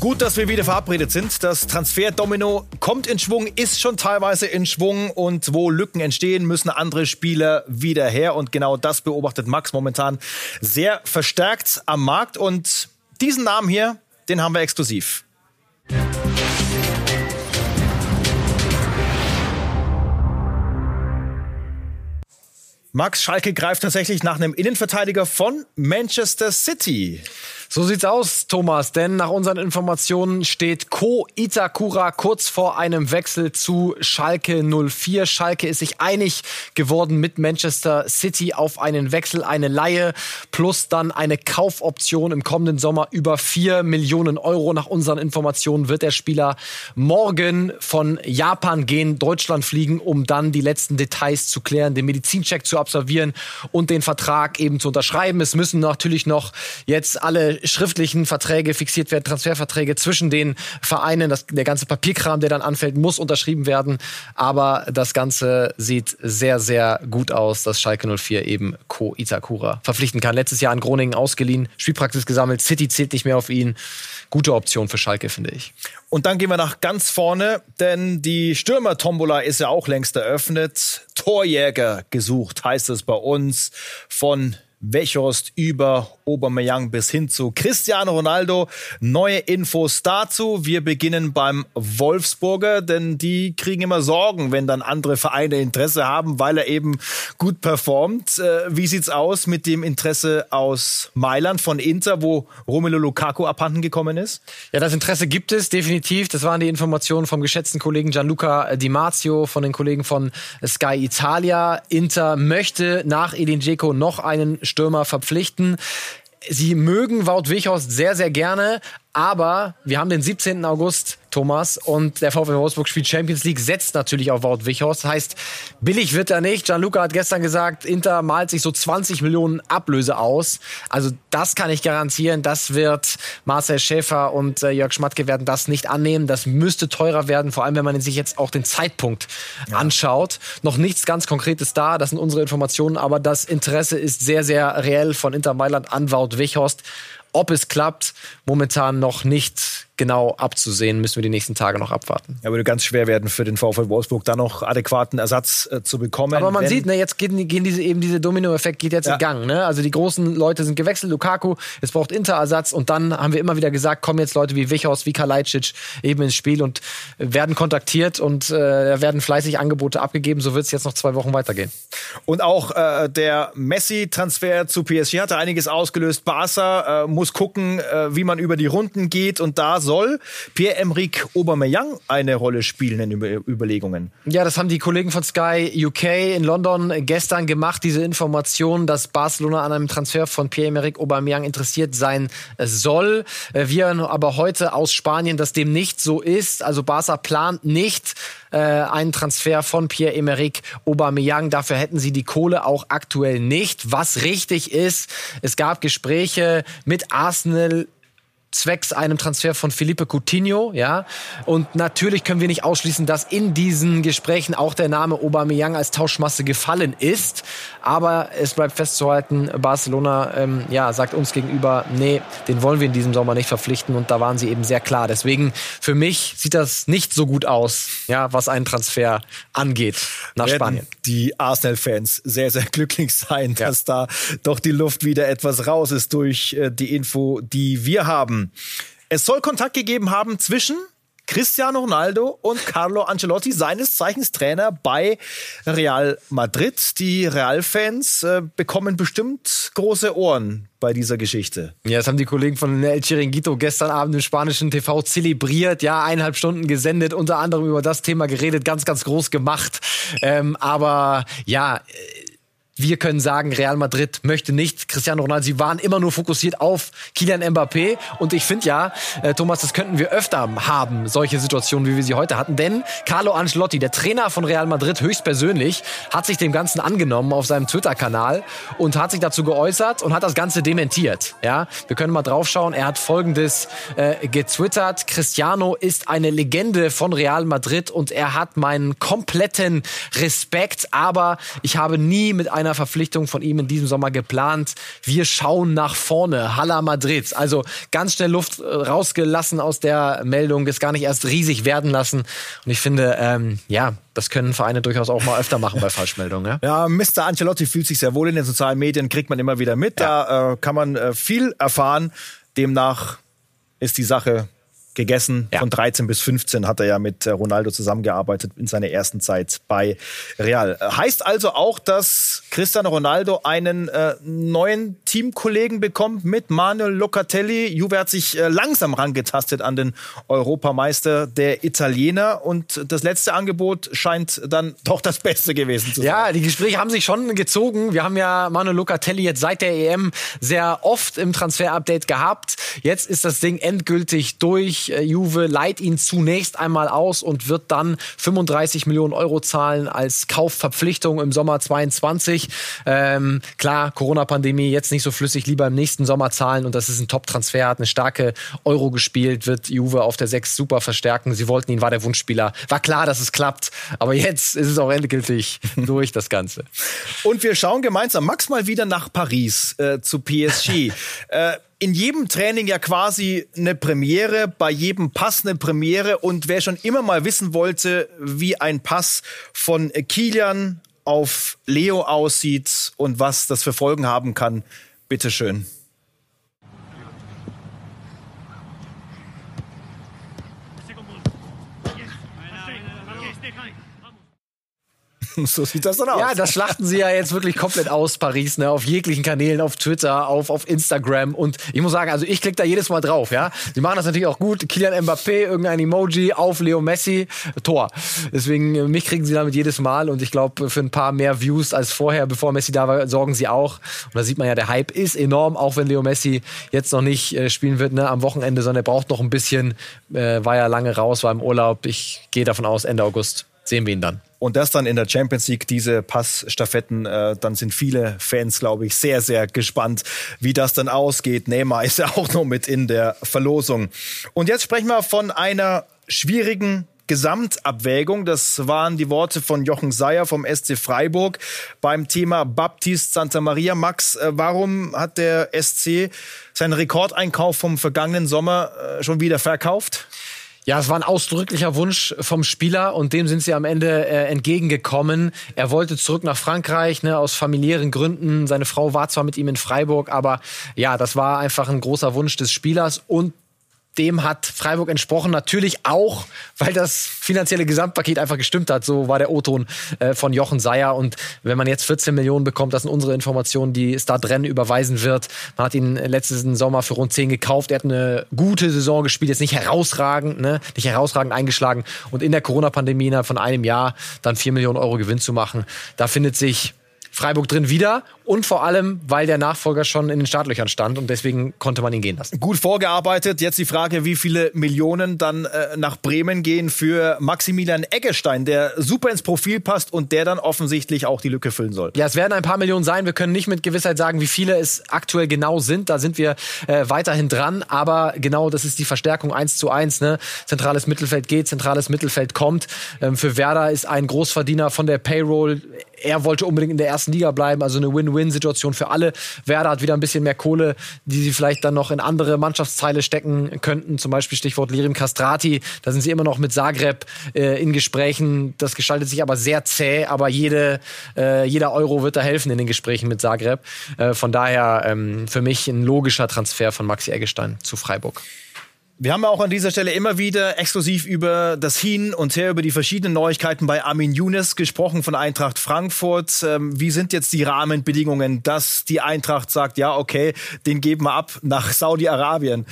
Gut, dass wir wieder verabredet sind. Das Transferdomino kommt in Schwung, ist schon teilweise in Schwung und wo Lücken entstehen, müssen andere Spieler wieder her. Und genau das beobachtet Max momentan sehr verstärkt am Markt. Und diesen Namen hier, den haben wir exklusiv. Max Schalke greift tatsächlich nach einem Innenverteidiger von Manchester City. So sieht's aus, Thomas, denn nach unseren Informationen steht Ko Itakura kurz vor einem Wechsel zu Schalke 04. Schalke ist sich einig geworden mit Manchester City auf einen Wechsel, eine Laie plus dann eine Kaufoption im kommenden Sommer über 4 Millionen Euro. Nach unseren Informationen wird der Spieler morgen von Japan gehen, Deutschland fliegen, um dann die letzten Details zu klären, den Medizincheck zu absolvieren und den Vertrag eben zu unterschreiben. Es müssen natürlich noch jetzt alle schriftlichen Verträge fixiert werden, Transferverträge zwischen den Vereinen. Das, der ganze Papierkram, der dann anfällt, muss unterschrieben werden. Aber das Ganze sieht sehr, sehr gut aus, dass Schalke 04 eben Ko Itakura verpflichten kann. Letztes Jahr in Groningen ausgeliehen, Spielpraxis gesammelt. City zählt nicht mehr auf ihn. Gute Option für Schalke, finde ich. Und dann gehen wir nach ganz vorne, denn die Stürmer-Tombola ist ja auch längst eröffnet. Torjäger gesucht, heißt es bei uns, von Wechhorst über Aubameyang bis hin zu Cristiano Ronaldo. Neue Infos dazu. Wir beginnen beim Wolfsburger, denn die kriegen immer Sorgen, wenn dann andere Vereine Interesse haben, weil er eben gut performt. Äh, wie sieht's aus mit dem Interesse aus Mailand von Inter, wo Romelu Lukaku abhanden gekommen ist? Ja, das Interesse gibt es definitiv. Das waren die Informationen vom geschätzten Kollegen Gianluca Di Marzio, von den Kollegen von Sky Italia. Inter möchte nach Edin Dzeko noch einen Stürmer verpflichten. Sie mögen Wout Weghorst sehr, sehr gerne, aber wir haben den 17. August, Thomas, und der VfL Wolfsburg spielt Champions League, setzt natürlich auf Wout Wichhorst. Das heißt, billig wird er nicht. Gianluca hat gestern gesagt, Inter malt sich so 20 Millionen Ablöse aus. Also das kann ich garantieren. Das wird Marcel Schäfer und äh, Jörg Schmatke werden das nicht annehmen. Das müsste teurer werden, vor allem wenn man sich jetzt auch den Zeitpunkt ja. anschaut. Noch nichts ganz Konkretes da. Das sind unsere Informationen, aber das Interesse ist sehr, sehr reell von Inter Mailand an Wout Wichhorst. Ob es klappt, momentan noch nicht genau abzusehen, müssen wir die nächsten Tage noch abwarten. Ja, würde ganz schwer werden für den VfL Wolfsburg, da noch adäquaten Ersatz äh, zu bekommen. Aber man sieht, ne, jetzt gehen, gehen diese eben diese Domino-Effekt geht jetzt ja. in Gang. Ne? Also die großen Leute sind gewechselt, Lukaku, es braucht Inter-Ersatz und dann haben wir immer wieder gesagt, kommen jetzt Leute wie Wichhaus, wie Kalajdzic eben ins Spiel und werden kontaktiert und äh, werden fleißig Angebote abgegeben. So wird es jetzt noch zwei Wochen weitergehen. Und auch äh, der Messi-Transfer zu PSG hatte einiges ausgelöst. Barca äh, muss gucken, äh, wie man über die Runden geht und da soll Pierre-Emerick Aubameyang eine Rolle spielen in Über Überlegungen. Ja, das haben die Kollegen von Sky UK in London gestern gemacht, diese Information, dass Barcelona an einem Transfer von Pierre-Emerick Aubameyang interessiert sein soll. Äh, wir aber heute aus Spanien, dass dem nicht so ist. Also Barca plant nicht äh, einen Transfer von Pierre-Emerick Aubameyang. Dafür hätten sie die Kohle auch aktuell nicht. Was richtig ist, es gab Gespräche mit Arsenal zwecks einem Transfer von Felipe Coutinho, ja. Und natürlich können wir nicht ausschließen, dass in diesen Gesprächen auch der Name Aubameyang als Tauschmasse gefallen ist. Aber es bleibt festzuhalten, Barcelona, ähm, ja, sagt uns gegenüber, nee, den wollen wir in diesem Sommer nicht verpflichten. Und da waren sie eben sehr klar. Deswegen, für mich sieht das nicht so gut aus, ja, was einen Transfer angeht nach Werden Spanien. Die Arsenal-Fans sehr, sehr glücklich sein, ja. dass da doch die Luft wieder etwas raus ist durch äh, die Info, die wir haben. Es soll Kontakt gegeben haben zwischen Cristiano Ronaldo und Carlo Ancelotti, seines Zeichens Trainer bei Real Madrid. Die Real-Fans äh, bekommen bestimmt große Ohren bei dieser Geschichte. Ja, das haben die Kollegen von El Chiringuito gestern Abend im spanischen TV zelebriert. Ja, eineinhalb Stunden gesendet, unter anderem über das Thema geredet, ganz, ganz groß gemacht. Ähm, aber ja, wir können sagen, Real Madrid möchte nicht Cristiano Ronaldo. Sie waren immer nur fokussiert auf Kylian Mbappé. Und ich finde ja, äh, Thomas, das könnten wir öfter haben, solche Situationen, wie wir sie heute hatten. Denn Carlo Ancelotti, der Trainer von Real Madrid höchstpersönlich, hat sich dem Ganzen angenommen auf seinem Twitter-Kanal und hat sich dazu geäußert und hat das Ganze dementiert. Ja, wir können mal draufschauen. Er hat Folgendes äh, getwittert. Cristiano ist eine Legende von Real Madrid und er hat meinen kompletten Respekt. Aber ich habe nie mit einer einer Verpflichtung von ihm in diesem Sommer geplant. Wir schauen nach vorne. Hala Madrid. Also ganz schnell Luft äh, rausgelassen aus der Meldung, das gar nicht erst riesig werden lassen. Und ich finde, ähm, ja, das können Vereine durchaus auch mal öfter machen bei Falschmeldungen. Ja, ja Mr. Ancelotti fühlt sich sehr wohl in den sozialen Medien, kriegt man immer wieder mit. Ja. Da äh, kann man äh, viel erfahren. Demnach ist die Sache gegessen. Ja. Von 13 bis 15 hat er ja mit äh, Ronaldo zusammengearbeitet in seiner ersten Zeit bei Real. Äh, heißt also auch, dass Cristiano Ronaldo einen äh, neuen Teamkollegen bekommt mit Manuel Locatelli. Juve hat sich äh, langsam rangetastet an den Europameister der Italiener und das letzte Angebot scheint dann doch das Beste gewesen zu sein. Ja, die Gespräche haben sich schon gezogen. Wir haben ja Manuel Locatelli jetzt seit der EM sehr oft im Transfer-Update gehabt. Jetzt ist das Ding endgültig durch. Äh, Juve leiht ihn zunächst einmal aus und wird dann 35 Millionen Euro zahlen als Kaufverpflichtung im Sommer 22. Ähm, klar, Corona-Pandemie jetzt nicht so flüssig, lieber im nächsten Sommer zahlen und das ist ein Top-Transfer, hat eine starke Euro gespielt, wird Juve auf der 6 super verstärken. Sie wollten ihn, war der Wunschspieler. War klar, dass es klappt, aber jetzt ist es auch endgültig durch das Ganze. Und wir schauen gemeinsam Max mal wieder nach Paris äh, zu PSG. äh, in jedem Training ja quasi eine Premiere, bei jedem Pass eine Premiere. Und wer schon immer mal wissen wollte, wie ein Pass von Kilian auf Leo aussieht und was das für Folgen haben kann, bitteschön. so sieht das dann aus. Ja, das schlachten sie ja jetzt wirklich komplett aus, Paris, ne? Auf jeglichen Kanälen, auf Twitter, auf, auf Instagram. Und ich muss sagen, also ich klicke da jedes Mal drauf, ja. Sie machen das natürlich auch gut. Kilian Mbappé, irgendein Emoji auf Leo Messi, Tor. Deswegen, äh, mich kriegen sie damit jedes Mal. Und ich glaube, für ein paar mehr Views als vorher, bevor Messi da war, sorgen sie auch. Und da sieht man ja, der Hype ist enorm, auch wenn Leo Messi jetzt noch nicht äh, spielen wird, ne, am Wochenende, sondern er braucht noch ein bisschen. Äh, war ja lange raus, war im Urlaub. Ich gehe davon aus, Ende August sehen wir ihn dann. Und das dann in der Champions League, diese Passstaffetten, äh, dann sind viele Fans, glaube ich, sehr, sehr gespannt, wie das dann ausgeht. Neymar ist ja auch noch mit in der Verlosung. Und jetzt sprechen wir von einer schwierigen Gesamtabwägung. Das waren die Worte von Jochen Seyer vom SC Freiburg beim Thema Baptist Santa Maria. Max, äh, warum hat der SC seinen Rekordeinkauf vom vergangenen Sommer äh, schon wieder verkauft? Ja, es war ein ausdrücklicher Wunsch vom Spieler und dem sind sie am Ende äh, entgegengekommen. Er wollte zurück nach Frankreich, ne, aus familiären Gründen. Seine Frau war zwar mit ihm in Freiburg, aber ja, das war einfach ein großer Wunsch des Spielers und dem hat Freiburg entsprochen. Natürlich auch, weil das finanzielle Gesamtpaket einfach gestimmt hat. So war der O-Ton äh, von Jochen Seyer. Und wenn man jetzt 14 Millionen bekommt, das sind unsere Informationen, die Stadrennen überweisen wird. Man hat ihn letzten Sommer für rund 10 gekauft. Er hat eine gute Saison gespielt, jetzt nicht herausragend, ne? nicht herausragend eingeschlagen. Und in der Corona-Pandemie innerhalb von einem Jahr dann 4 Millionen Euro Gewinn zu machen, da findet sich Freiburg drin wieder und vor allem, weil der Nachfolger schon in den Startlöchern stand und deswegen konnte man ihn gehen lassen. Gut vorgearbeitet. Jetzt die Frage, wie viele Millionen dann äh, nach Bremen gehen für Maximilian Eggestein, der super ins Profil passt und der dann offensichtlich auch die Lücke füllen soll. Ja, es werden ein paar Millionen sein. Wir können nicht mit Gewissheit sagen, wie viele es aktuell genau sind. Da sind wir äh, weiterhin dran. Aber genau, das ist die Verstärkung eins zu eins. Ne? Zentrales Mittelfeld geht, zentrales Mittelfeld kommt. Ähm, für Werder ist ein Großverdiener von der Payroll. Er wollte unbedingt in der ersten Liga bleiben, also eine Win-Win Win-Win-Situation für alle. Werder hat wieder ein bisschen mehr Kohle, die sie vielleicht dann noch in andere Mannschaftsteile stecken könnten. Zum Beispiel Stichwort Lirim Castrati. Da sind sie immer noch mit Zagreb äh, in Gesprächen. Das gestaltet sich aber sehr zäh, aber jede, äh, jeder Euro wird da helfen in den Gesprächen mit Zagreb. Äh, von daher ähm, für mich ein logischer Transfer von Maxi Eggestein zu Freiburg. Wir haben auch an dieser Stelle immer wieder exklusiv über das Hin und Her, über die verschiedenen Neuigkeiten bei Armin Younes gesprochen von Eintracht Frankfurt. Ähm, wie sind jetzt die Rahmenbedingungen, dass die Eintracht sagt, ja, okay, den geben wir ab nach Saudi-Arabien?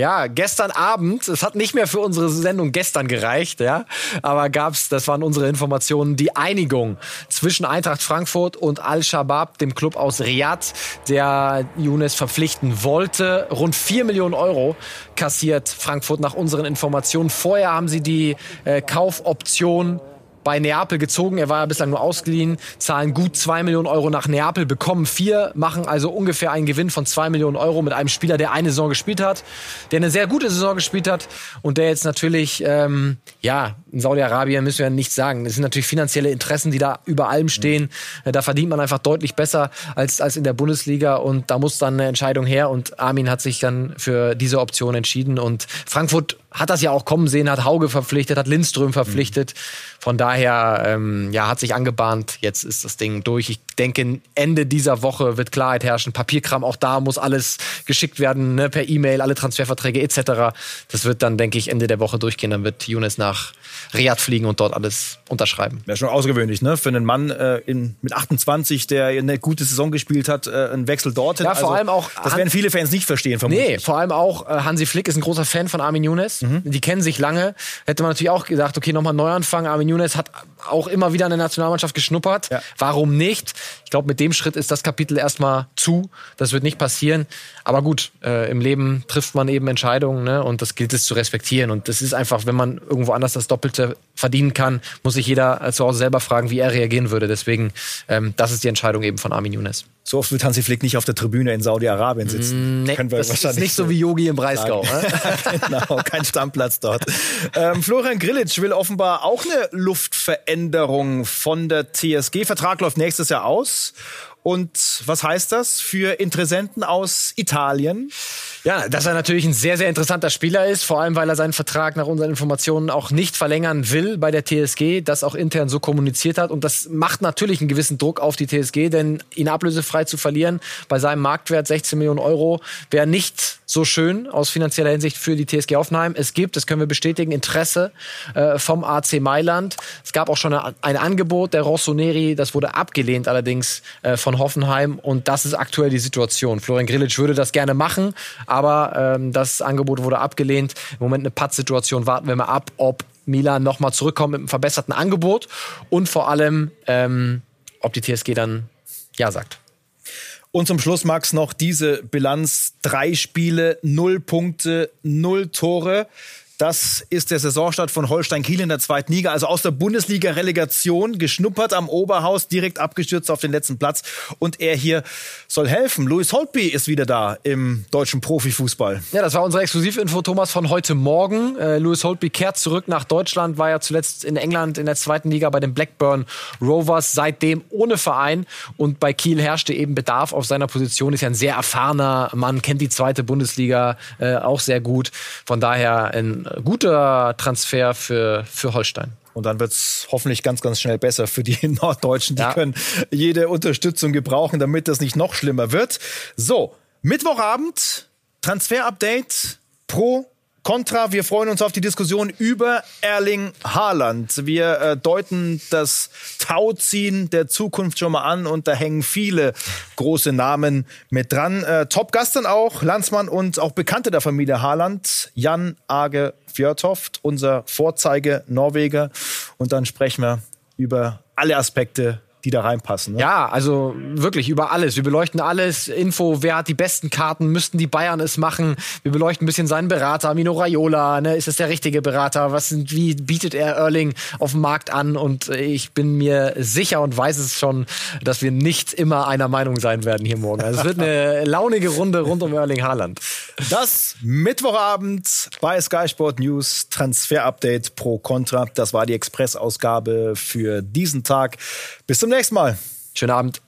Ja, gestern Abend, es hat nicht mehr für unsere Sendung gestern gereicht, ja, aber gab's, das waren unsere Informationen, die Einigung zwischen Eintracht Frankfurt und Al-Shabaab, dem Club aus Riyadh, der Younes verpflichten wollte. Rund vier Millionen Euro kassiert Frankfurt nach unseren Informationen. Vorher haben sie die äh, Kaufoption bei Neapel gezogen. Er war ja bislang nur ausgeliehen, zahlen gut zwei Millionen Euro nach Neapel, bekommen vier, machen also ungefähr einen Gewinn von zwei Millionen Euro mit einem Spieler, der eine Saison gespielt hat, der eine sehr gute Saison gespielt hat und der jetzt natürlich, ähm, ja, in Saudi-Arabien müssen wir ja nichts sagen. Es sind natürlich finanzielle Interessen, die da über allem stehen. Mhm. Da verdient man einfach deutlich besser als, als in der Bundesliga und da muss dann eine Entscheidung her und Armin hat sich dann für diese Option entschieden und Frankfurt hat das ja auch kommen sehen, hat Hauge verpflichtet, hat Lindström verpflichtet. Von daher, ähm, ja, hat sich angebahnt. Jetzt ist das Ding durch. Ich denke, Ende dieser Woche wird Klarheit herrschen. Papierkram, auch da muss alles geschickt werden, ne, per E-Mail, alle Transferverträge etc. Das wird dann, denke ich, Ende der Woche durchgehen. Dann wird Younes nach Riyadh fliegen und dort alles unterschreiben. Ja, schon außergewöhnlich, ne? Für einen Mann äh, in, mit 28, der eine gute Saison gespielt hat, äh, ein Wechsel dorthin. Ja, vor also, allem auch. Das werden viele Fans nicht verstehen, vermutlich. Nee, vor allem auch äh, Hansi Flick ist ein großer Fan von Armin Younes. Mhm. Die kennen sich lange. Hätte man natürlich auch gesagt, okay, nochmal Neuanfang. Armin Younes hat auch immer wieder in der Nationalmannschaft geschnuppert. Ja. Warum nicht? Ich glaube, mit dem Schritt ist das Kapitel erstmal zu. Das wird nicht passieren. Aber gut, äh, im Leben trifft man eben Entscheidungen ne? und das gilt es zu respektieren. Und das ist einfach, wenn man irgendwo anders das Doppelte verdienen kann, muss sich jeder zu Hause selber fragen, wie er reagieren würde. Deswegen, ähm, das ist die Entscheidung eben von Armin Younes. So oft wird Hansi Flick nicht auf der Tribüne in Saudi-Arabien sitzen. Mm, nee, Können wir das ist nicht so wie Yogi im Breisgau. Ne? genau, kein Stammplatz dort. Ähm, Florian Grillitsch will offenbar auch eine Luftveränderung von der TSG. Vertrag läuft nächstes Jahr aus. Und was heißt das für Interessenten aus Italien? Ja, dass er natürlich ein sehr, sehr interessanter Spieler ist, vor allem weil er seinen Vertrag nach unseren Informationen auch nicht verlängern will bei der TSG, das auch intern so kommuniziert hat. Und das macht natürlich einen gewissen Druck auf die TSG, denn ihn ablösefrei zu verlieren bei seinem Marktwert 16 Millionen Euro wäre nicht so schön aus finanzieller Hinsicht für die TSG Hoffenheim. Es gibt, das können wir bestätigen, Interesse äh, vom AC Mailand. Es gab auch schon ein Angebot der Rossoneri, das wurde abgelehnt allerdings äh, von Hoffenheim und das ist aktuell die Situation. Florian Grillitsch würde das gerne machen, aber ähm, das Angebot wurde abgelehnt. Im Moment eine Pattsituation. Warten wir mal ab, ob Milan nochmal zurückkommt mit einem verbesserten Angebot und vor allem, ähm, ob die TSG dann Ja sagt. Und zum Schluss, Max, noch diese Bilanz. Drei Spiele, null Punkte, null Tore. Das ist der Saisonstart von Holstein Kiel in der zweiten Liga, also aus der Bundesliga-Relegation, geschnuppert am Oberhaus, direkt abgestürzt auf den letzten Platz. Und er hier soll helfen. Louis Holtby ist wieder da im deutschen Profifußball. Ja, das war unsere Exklusivinfo, Thomas, von heute Morgen. Äh, Louis Holtby kehrt zurück nach Deutschland, war ja zuletzt in England in der zweiten Liga bei den Blackburn Rovers, seitdem ohne Verein. Und bei Kiel herrschte eben Bedarf auf seiner Position. Ist ja ein sehr erfahrener Mann, kennt die zweite Bundesliga äh, auch sehr gut. Von daher ein guter Transfer für, für Holstein. Und dann wird es hoffentlich ganz, ganz schnell besser für die Norddeutschen. Die ja. können jede Unterstützung gebrauchen, damit das nicht noch schlimmer wird. So, Mittwochabend, Transfer-Update pro Contra, wir freuen uns auf die Diskussion über Erling Haaland. Wir äh, deuten das Tauziehen der Zukunft schon mal an und da hängen viele große Namen mit dran. Äh, Top-Gast dann auch, Landsmann und auch Bekannte der Familie Haaland, Jan Age Fjörtoft, unser Vorzeige Norweger. Und dann sprechen wir über alle Aspekte die da reinpassen. Ne? Ja, also wirklich über alles. Wir beleuchten alles. Info, wer hat die besten Karten? Müssten die Bayern es machen? Wir beleuchten ein bisschen seinen Berater, Mino Raiola. Ne? Ist das der richtige Berater? Was sind, wie bietet er Erling auf dem Markt an? Und ich bin mir sicher und weiß es schon, dass wir nicht immer einer Meinung sein werden hier morgen. Also es wird eine launige Runde rund um Erling Haaland. Das Mittwochabend bei Sky Sport News Transfer Update pro Contra. Das war die Express-Ausgabe für diesen Tag. Bis zum nächsten Mal. Schönen Abend.